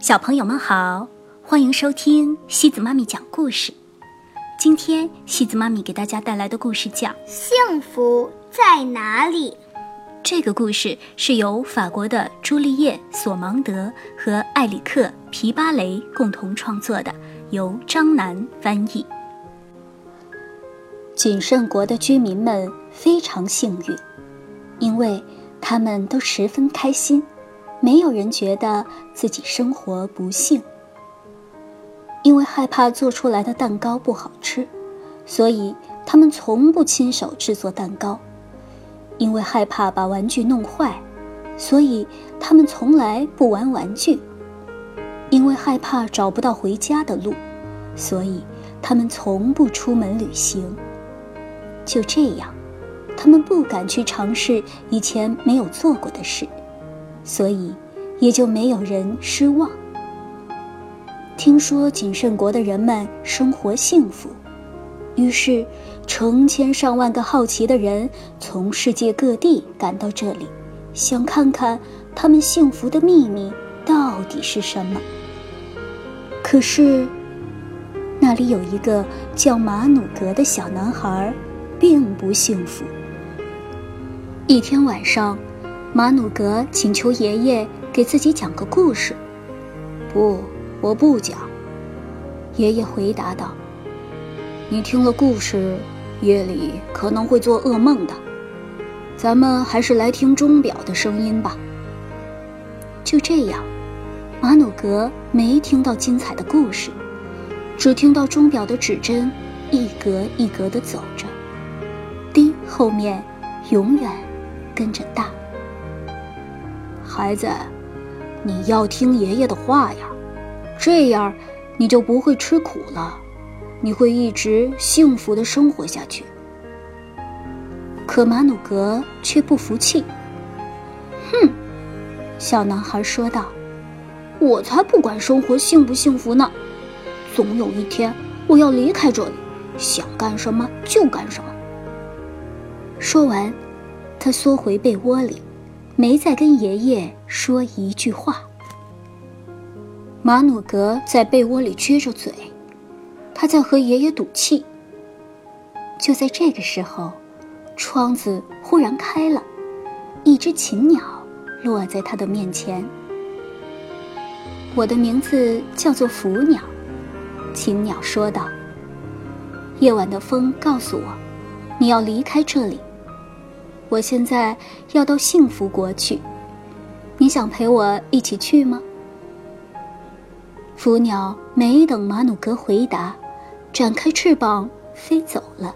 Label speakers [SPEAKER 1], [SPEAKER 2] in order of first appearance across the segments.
[SPEAKER 1] 小朋友们好，欢迎收听西子妈咪讲故事。今天西子妈咪给大家带来的故事叫《
[SPEAKER 2] 幸福在哪里》。
[SPEAKER 1] 这个故事是由法国的朱丽叶·索芒德和艾里克·皮巴雷共同创作的，由张楠翻译。谨慎国的居民们非常幸运，因为他们都十分开心。没有人觉得自己生活不幸，因为害怕做出来的蛋糕不好吃，所以他们从不亲手制作蛋糕；因为害怕把玩具弄坏，所以他们从来不玩玩具；因为害怕找不到回家的路，所以他们从不出门旅行。就这样，他们不敢去尝试以前没有做过的事。所以，也就没有人失望。听说谨慎国的人们生活幸福，于是成千上万个好奇的人从世界各地赶到这里，想看看他们幸福的秘密到底是什么。可是，那里有一个叫马努格的小男孩，并不幸福。一天晚上。马努格请求爷爷给自己讲个故事。
[SPEAKER 3] 不，我不讲。爷爷回答道：“你听了故事，夜里可能会做噩梦的。咱们还是来听钟表的声音吧。”
[SPEAKER 1] 就这样，马努格没听到精彩的故事，只听到钟表的指针一格一格地走着，滴后面永远跟着大。
[SPEAKER 3] 孩子，你要听爷爷的话呀，这样你就不会吃苦了，你会一直幸福的生活下去。
[SPEAKER 1] 可马努格却不服气。哼，小男孩说道：“我才不管生活幸不幸福呢，总有一天我要离开这里，想干什么就干什么。”说完，他缩回被窝里。没再跟爷爷说一句话。马努格在被窝里撅着嘴，他在和爷爷赌气。就在这个时候，窗子忽然开了，一只禽鸟落在他的面前。我的名字叫做福鸟，禽鸟说道。夜晚的风告诉我，你要离开这里。我现在要到幸福国去，你想陪我一起去吗？福鸟没等马努格回答，展开翅膀飞走了。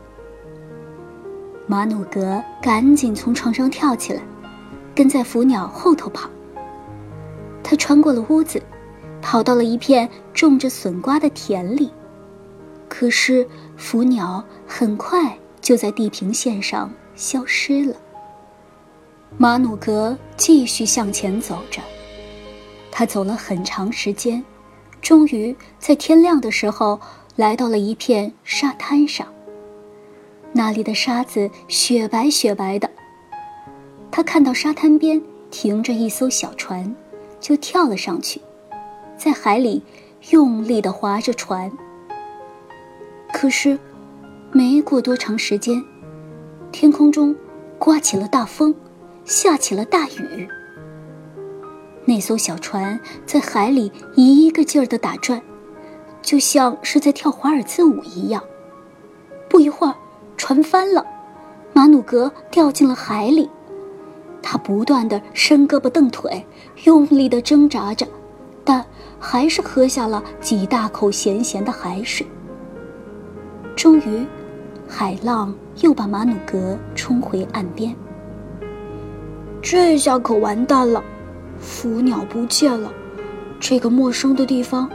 [SPEAKER 1] 马努格赶紧从床上跳起来，跟在福鸟后头跑。他穿过了屋子，跑到了一片种着笋瓜的田里，可是福鸟很快就在地平线上。消失了。马努格继续向前走着，他走了很长时间，终于在天亮的时候来到了一片沙滩上。那里的沙子雪白雪白的。他看到沙滩边停着一艘小船，就跳了上去，在海里用力地划着船。可是，没过多长时间。天空中刮起了大风，下起了大雨。那艘小船在海里一个劲儿地打转，就像是在跳华尔兹舞一样。不一会儿，船翻了，马努格掉进了海里。他不断地伸胳膊蹬腿，用力地挣扎着，但还是喝下了几大口咸咸的海水。终于。海浪又把马努格冲回岸边。这下可完蛋了，福鸟不见了，这个陌生的地方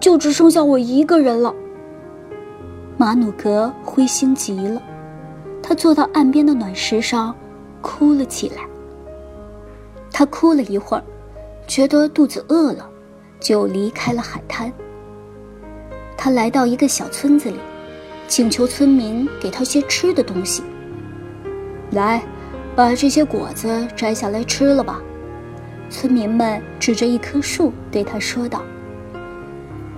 [SPEAKER 1] 就只剩下我一个人了。马努格灰心极了，他坐到岸边的暖石上，哭了起来。他哭了一会儿，觉得肚子饿了，就离开了海滩。他来到一个小村子里。请求村民给他些吃的东西。来，把这些果子摘下来吃了吧。村民们指着一棵树对他说道：“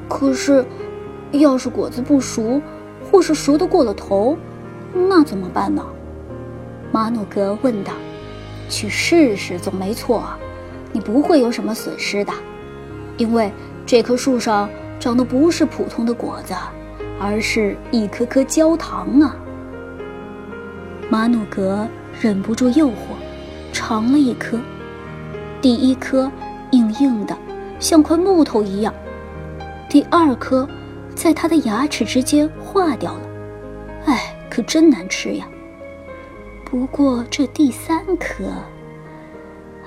[SPEAKER 1] 可是，要是果子不熟，或是熟的过了头，那怎么办呢？”马努格问道。“去试试总没错，你不会有什么损失的，因为这棵树上长的不是普通的果子，而是一颗颗焦糖啊。”马努格忍不住诱惑，尝了一颗。第一颗硬硬的，像块木头一样；第二颗在他的牙齿之间化掉了，哎，可真难吃呀。不过这第三颗，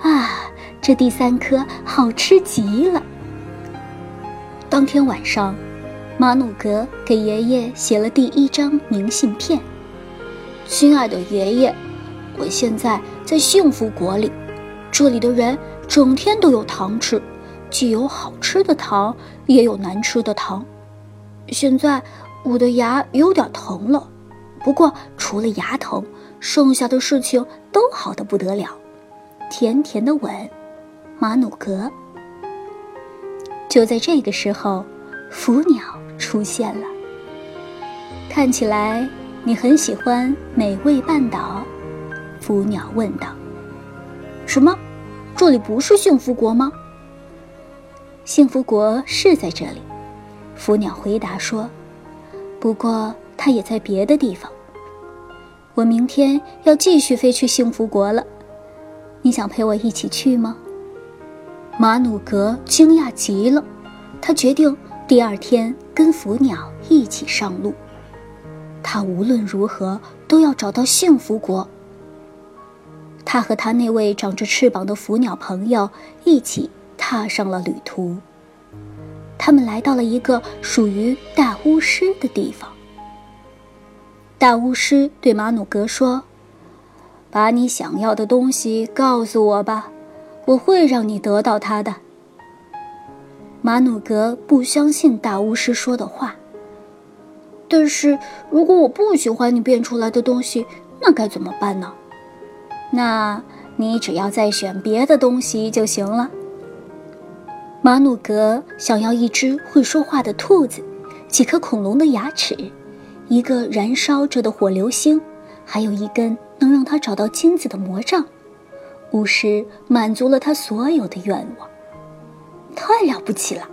[SPEAKER 1] 啊，这第三颗好吃极了。当天晚上，马努格给爷爷写了第一张明信片：“亲爱的爷爷，我现在在幸福国里。”这里的人整天都有糖吃，既有好吃的糖，也有难吃的糖。现在我的牙有点疼了，不过除了牙疼，剩下的事情都好的不得了。甜甜的吻，马努格。就在这个时候，福鸟出现了。看起来你很喜欢美味半岛，福鸟问道。什么？这里不是幸福国吗？幸福国是在这里，福鸟回答说。不过它也在别的地方。我明天要继续飞去幸福国了，你想陪我一起去吗？马努格惊讶极了，他决定第二天跟福鸟一起上路。他无论如何都要找到幸福国。他和他那位长着翅膀的福鸟朋友一起踏上了旅途。他们来到了一个属于大巫师的地方。大巫师对马努格说：“把你想要的东西告诉我吧，我会让你得到它的。”马努格不相信大巫师说的话。但是如果我不喜欢你变出来的东西，那该怎么办呢？那你只要再选别的东西就行了。马努格想要一只会说话的兔子，几颗恐龙的牙齿，一个燃烧着的火流星，还有一根能让他找到金子的魔杖。巫师满足了他所有的愿望。太了不起了！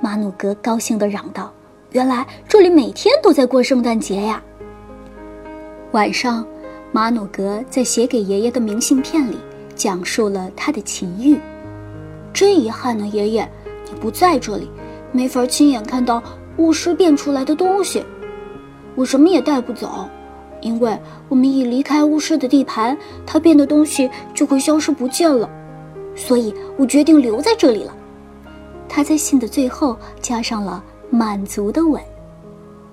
[SPEAKER 1] 马努格高兴地嚷道：“原来这里每天都在过圣诞节呀！”晚上。马努格在写给爷爷的明信片里讲述了他的奇遇。真遗憾呢，爷爷，你不在这里，没法亲眼看到巫师变出来的东西。我什么也带不走，因为我们一离开巫师的地盘，他变的东西就会消失不见了。所以我决定留在这里了。他在信的最后加上了满足的吻。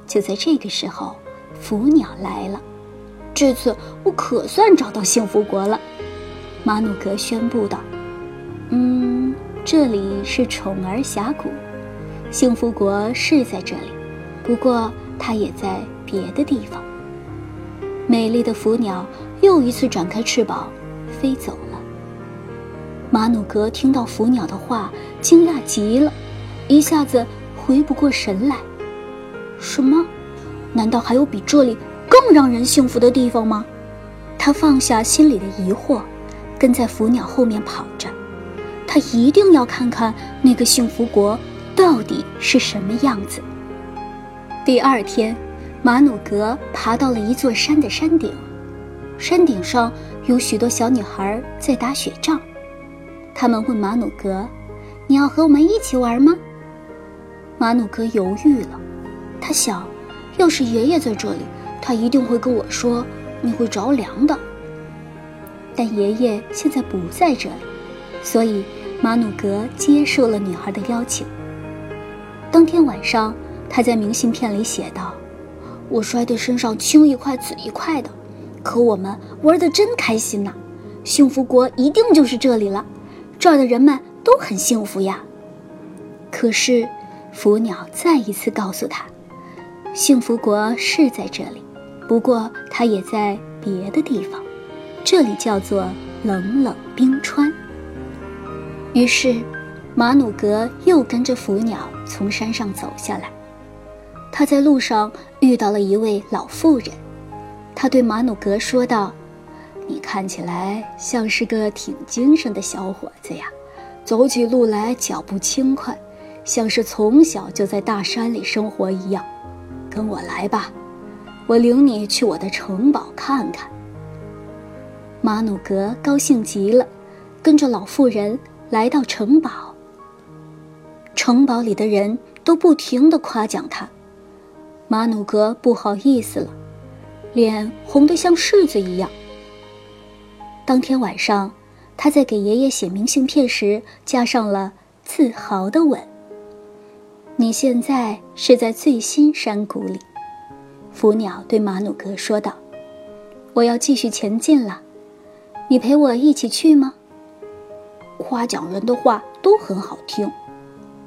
[SPEAKER 1] 就在这个时候，福鸟来了。这次我可算找到幸福国了，马努格宣布道。嗯，这里是宠儿峡谷，幸福国是在这里，不过它也在别的地方。美丽的福鸟又一次展开翅膀，飞走了。马努格听到福鸟的话，惊讶极了，一下子回不过神来。什么？难道还有比这里？更让人幸福的地方吗？他放下心里的疑惑，跟在福鸟后面跑着。他一定要看看那个幸福国到底是什么样子。第二天，马努格爬到了一座山的山顶，山顶上有许多小女孩在打雪仗。他们问马努格：“你要和我们一起玩吗？”马努格犹豫了，他想，要是爷爷在这里。他一定会跟我说：“你会着凉的。”但爷爷现在不在这里，所以马努格接受了女孩的邀请。当天晚上，他在明信片里写道：“我摔得身上青一块紫一块的，可我们玩得真开心呐！幸福国一定就是这里了，这儿的人们都很幸福呀。”可是，福鸟再一次告诉他：“幸福国是在这里。”不过，它也在别的地方，这里叫做冷冷冰川。于是，马努格又跟着福鸟从山上走下来。他在路上遇到了一位老妇人，他对马努格说道：“你看起来像是个挺精神的小伙子呀，走起路来脚步轻快，像是从小就在大山里生活一样。跟我来吧，我领你去我的城堡看看。”马努格高兴极了，跟着老妇人来到城堡。城堡里的人都不停地夸奖他，马努格不好意思了，脸红得像柿子一样。当天晚上，他在给爷爷写明信片时加上了自豪的吻。你现在是在最新山谷里，福鸟对马努格说道：“我要继续前进了。”你陪我一起去吗？夸奖人的话都很好听，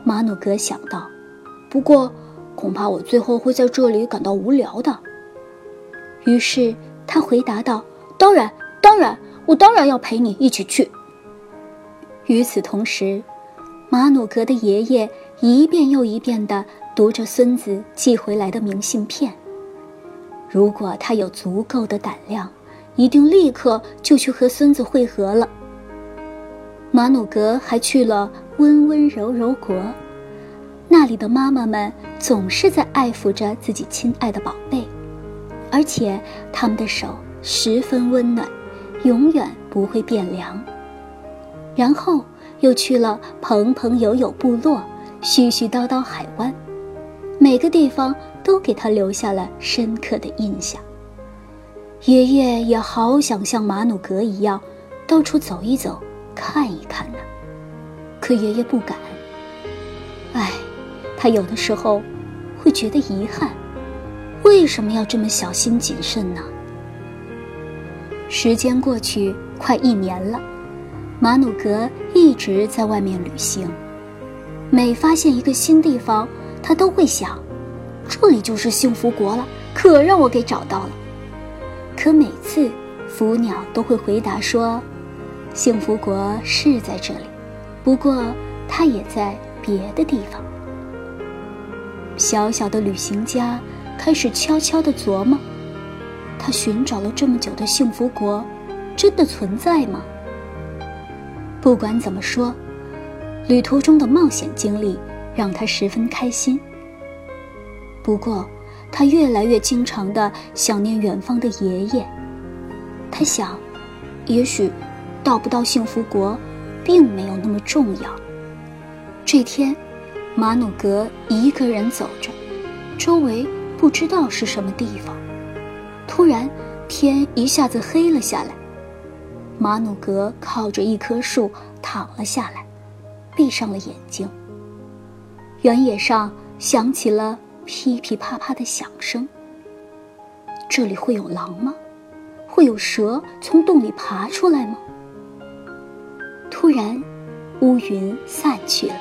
[SPEAKER 1] 马努格想到。不过，恐怕我最后会在这里感到无聊的。于是他回答道：“当然，当然，我当然要陪你一起去。”与此同时，马努格的爷爷一遍又一遍地读着孙子寄回来的明信片。如果他有足够的胆量。一定立刻就去和孙子会合了。马努格还去了温温柔柔国，那里的妈妈们总是在爱抚着自己亲爱的宝贝，而且他们的手十分温暖，永远不会变凉。然后又去了蓬蓬友友部落，絮絮叨叨海湾，每个地方都给他留下了深刻的印象。爷爷也好想像马努格一样，到处走一走，看一看呢。可爷爷不敢。唉，他有的时候会觉得遗憾，为什么要这么小心谨慎呢？时间过去快一年了，马努格一直在外面旅行。每发现一个新地方，他都会想：这里就是幸福国了，可让我给找到了。可每次，福鸟都会回答说：“幸福国是在这里，不过它也在别的地方。”小小的旅行家开始悄悄地琢磨：他寻找了这么久的幸福国，真的存在吗？不管怎么说，旅途中的冒险经历让他十分开心。不过，他越来越经常的想念远方的爷爷。他想，也许到不到幸福国，并没有那么重要。这天，马努格一个人走着，周围不知道是什么地方。突然，天一下子黑了下来。马努格靠着一棵树躺了下来，闭上了眼睛。原野上响起了。噼噼啪啪的响声。这里会有狼吗？会有蛇从洞里爬出来吗？突然，乌云散去了，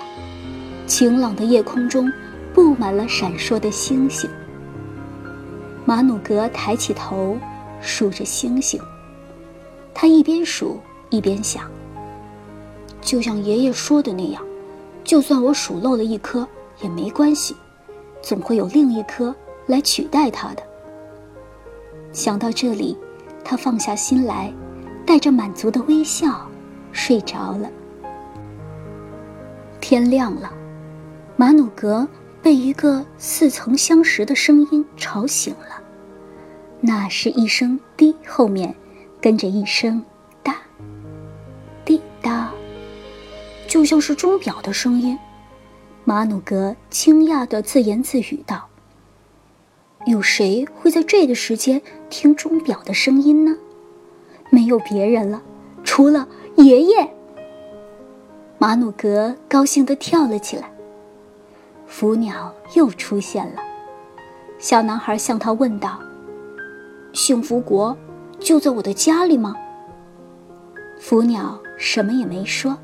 [SPEAKER 1] 晴朗的夜空中布满了闪烁的星星。马努格抬起头，数着星星。他一边数一边想：就像爷爷说的那样，就算我数漏了一颗也没关系。总会有另一颗来取代它的。想到这里，他放下心来，带着满足的微笑睡着了。天亮了，马努格被一个似曾相识的声音吵醒了。那是一声“滴”，后面跟着一声“就像是钟表的声音。马努格惊讶地自言自语道：“有谁会在这个时间听钟表的声音呢？没有别人了，除了爷爷。”马努格高兴地跳了起来。福鸟又出现了，小男孩向他问道：“幸福国就在我的家里吗？”福鸟什么也没说。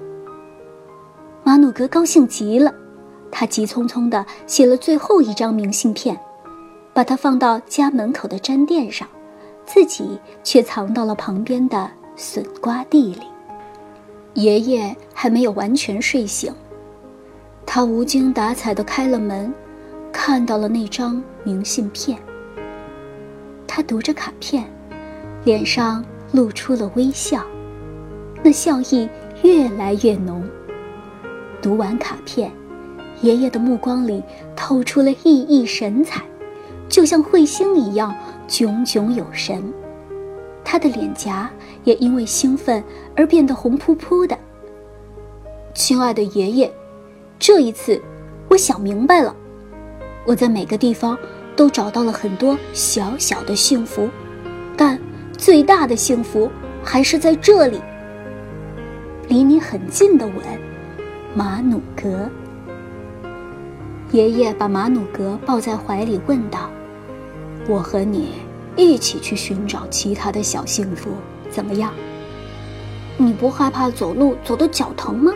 [SPEAKER 1] 马努格高兴极了。他急匆匆地写了最后一张明信片，把它放到家门口的毡垫上，自己却藏到了旁边的笋瓜地里。爷爷还没有完全睡醒，他无精打采地开了门，看到了那张明信片。他读着卡片，脸上露出了微笑，那笑意越来越浓。读完卡片，爷爷的目光里透出了熠熠神采，就像彗星一样炯炯有神。他的脸颊也因为兴奋而变得红扑扑的。亲爱的爷爷，这一次，我想明白了。我在每个地方都找到了很多小小的幸福，但最大的幸福还是在这里，离你很近的吻，马努格。爷爷把马努格抱在怀里，问道：“我和你。”一起去寻找其他的小幸福，怎么样？你不害怕走路走得脚疼吗？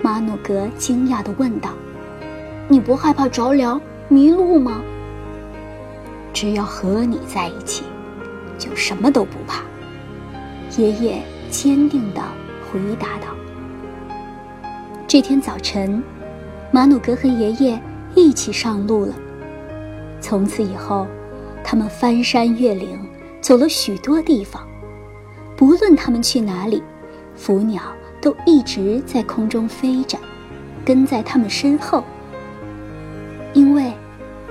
[SPEAKER 1] 马努格惊讶地问道。你不害怕着凉迷路吗？只要和你在一起，就什么都不怕。爷爷坚定地回答道。这天早晨，马努格和爷爷一起上路了。从此以后。他们翻山越岭，走了许多地方。不论他们去哪里，福鸟都一直在空中飞着，跟在他们身后。因为，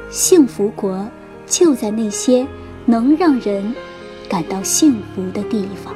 [SPEAKER 1] 幸福国就在那些能让人感到幸福的地方。